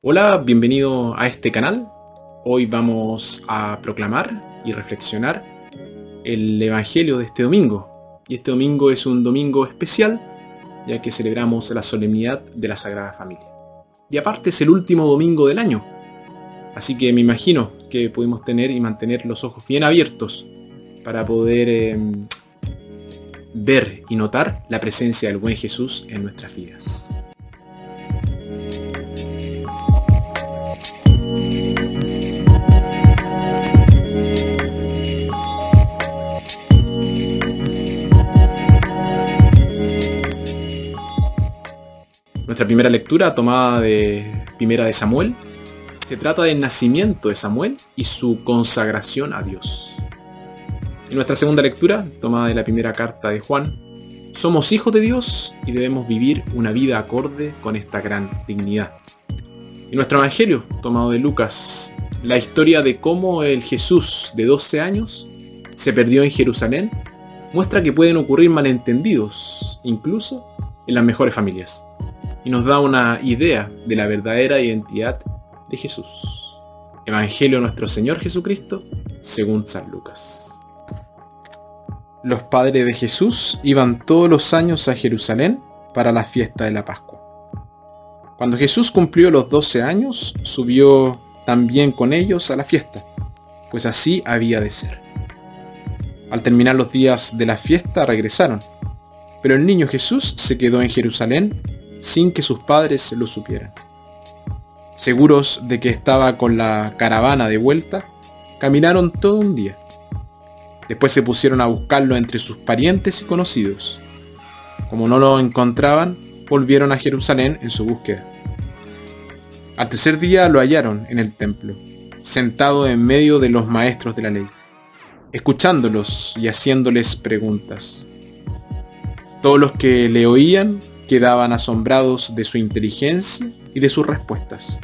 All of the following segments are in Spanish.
Hola, bienvenido a este canal. Hoy vamos a proclamar y reflexionar el Evangelio de este domingo. Y este domingo es un domingo especial, ya que celebramos la solemnidad de la Sagrada Familia. Y aparte es el último domingo del año. Así que me imagino que podemos tener y mantener los ojos bien abiertos para poder eh, ver y notar la presencia del buen Jesús en nuestras vidas. Nuestra primera lectura, tomada de Primera de Samuel, se trata del nacimiento de Samuel y su consagración a Dios. En nuestra segunda lectura, tomada de la primera carta de Juan, somos hijos de Dios y debemos vivir una vida acorde con esta gran dignidad. En nuestro Evangelio, tomado de Lucas, la historia de cómo el Jesús de 12 años se perdió en Jerusalén muestra que pueden ocurrir malentendidos, incluso en las mejores familias y nos da una idea de la verdadera identidad de Jesús. Evangelio de nuestro Señor Jesucristo según San Lucas. Los padres de Jesús iban todos los años a Jerusalén para la fiesta de la Pascua. Cuando Jesús cumplió los 12 años, subió también con ellos a la fiesta, pues así había de ser. Al terminar los días de la fiesta regresaron, pero el niño Jesús se quedó en Jerusalén sin que sus padres lo supieran. Seguros de que estaba con la caravana de vuelta, caminaron todo un día. Después se pusieron a buscarlo entre sus parientes y conocidos. Como no lo encontraban, volvieron a Jerusalén en su búsqueda. Al tercer día lo hallaron en el templo, sentado en medio de los maestros de la ley, escuchándolos y haciéndoles preguntas. Todos los que le oían quedaban asombrados de su inteligencia y de sus respuestas.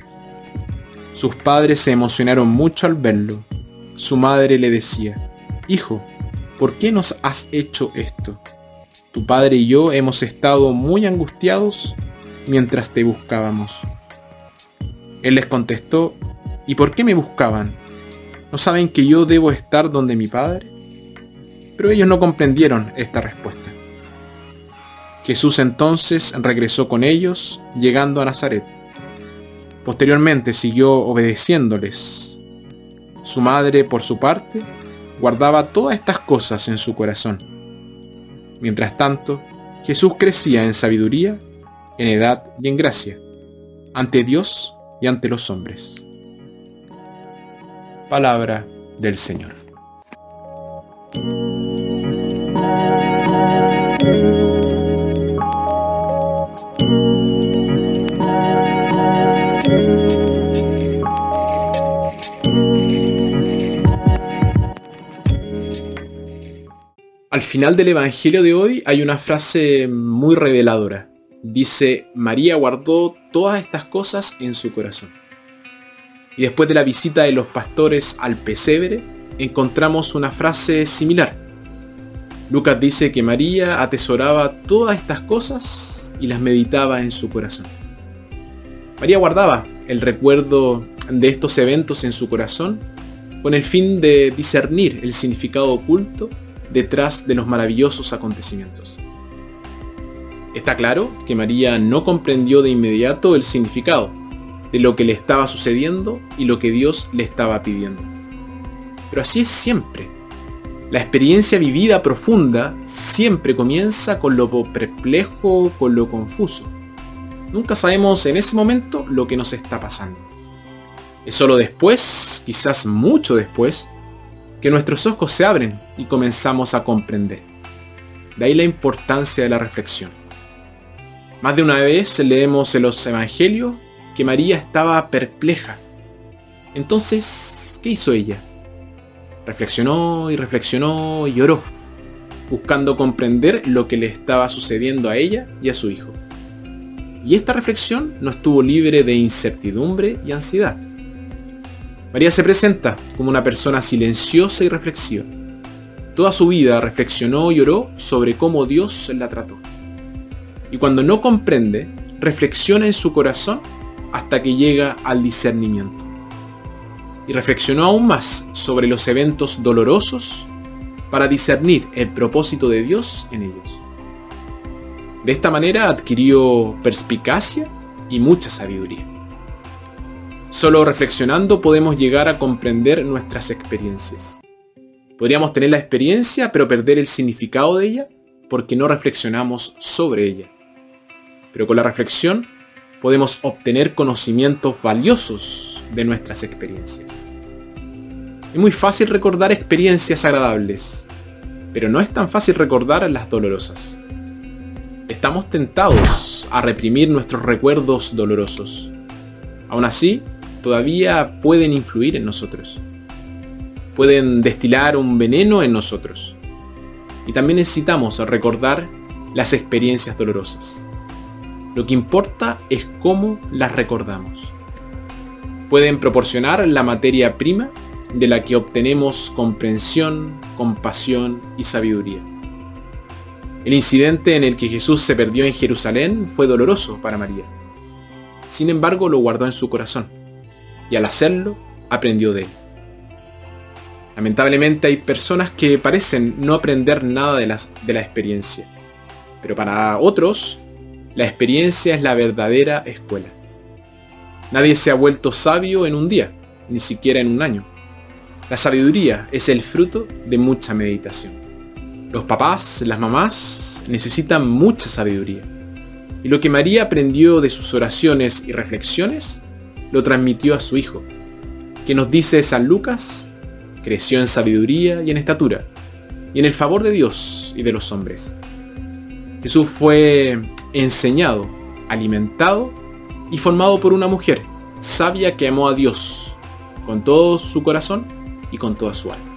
Sus padres se emocionaron mucho al verlo. Su madre le decía, Hijo, ¿por qué nos has hecho esto? Tu padre y yo hemos estado muy angustiados mientras te buscábamos. Él les contestó, ¿y por qué me buscaban? ¿No saben que yo debo estar donde mi padre? Pero ellos no comprendieron esta respuesta. Jesús entonces regresó con ellos, llegando a Nazaret. Posteriormente siguió obedeciéndoles. Su madre, por su parte, guardaba todas estas cosas en su corazón. Mientras tanto, Jesús crecía en sabiduría, en edad y en gracia, ante Dios y ante los hombres. Palabra del Señor. Al final del Evangelio de hoy hay una frase muy reveladora. Dice, María guardó todas estas cosas en su corazón. Y después de la visita de los pastores al pesebre, encontramos una frase similar. Lucas dice que María atesoraba todas estas cosas y las meditaba en su corazón. María guardaba el recuerdo de estos eventos en su corazón con el fin de discernir el significado oculto detrás de los maravillosos acontecimientos. Está claro que María no comprendió de inmediato el significado de lo que le estaba sucediendo y lo que Dios le estaba pidiendo. Pero así es siempre. La experiencia vivida profunda siempre comienza con lo perplejo, con lo confuso. Nunca sabemos en ese momento lo que nos está pasando. Es solo después, quizás mucho después, que nuestros ojos se abren y comenzamos a comprender. De ahí la importancia de la reflexión. Más de una vez leemos en los evangelios que María estaba perpleja. Entonces, ¿qué hizo ella? Reflexionó y reflexionó y lloró, buscando comprender lo que le estaba sucediendo a ella y a su hijo. Y esta reflexión no estuvo libre de incertidumbre y ansiedad. María se presenta como una persona silenciosa y reflexiva. Toda su vida reflexionó y oró sobre cómo Dios la trató. Y cuando no comprende, reflexiona en su corazón hasta que llega al discernimiento. Y reflexionó aún más sobre los eventos dolorosos para discernir el propósito de Dios en ellos. De esta manera adquirió perspicacia y mucha sabiduría. Solo reflexionando podemos llegar a comprender nuestras experiencias. Podríamos tener la experiencia pero perder el significado de ella porque no reflexionamos sobre ella. Pero con la reflexión podemos obtener conocimientos valiosos de nuestras experiencias. Es muy fácil recordar experiencias agradables, pero no es tan fácil recordar las dolorosas. Estamos tentados a reprimir nuestros recuerdos dolorosos. Aún así, todavía pueden influir en nosotros. Pueden destilar un veneno en nosotros. Y también necesitamos recordar las experiencias dolorosas. Lo que importa es cómo las recordamos. Pueden proporcionar la materia prima de la que obtenemos comprensión, compasión y sabiduría. El incidente en el que Jesús se perdió en Jerusalén fue doloroso para María. Sin embargo, lo guardó en su corazón y al hacerlo aprendió de él. Lamentablemente hay personas que parecen no aprender nada de, de la experiencia, pero para otros la experiencia es la verdadera escuela. Nadie se ha vuelto sabio en un día, ni siquiera en un año. La sabiduría es el fruto de mucha meditación. Los papás, las mamás necesitan mucha sabiduría. Y lo que María aprendió de sus oraciones y reflexiones, lo transmitió a su hijo, que nos dice San Lucas, creció en sabiduría y en estatura, y en el favor de Dios y de los hombres. Jesús fue enseñado, alimentado y formado por una mujer sabia que amó a Dios con todo su corazón y con toda su alma.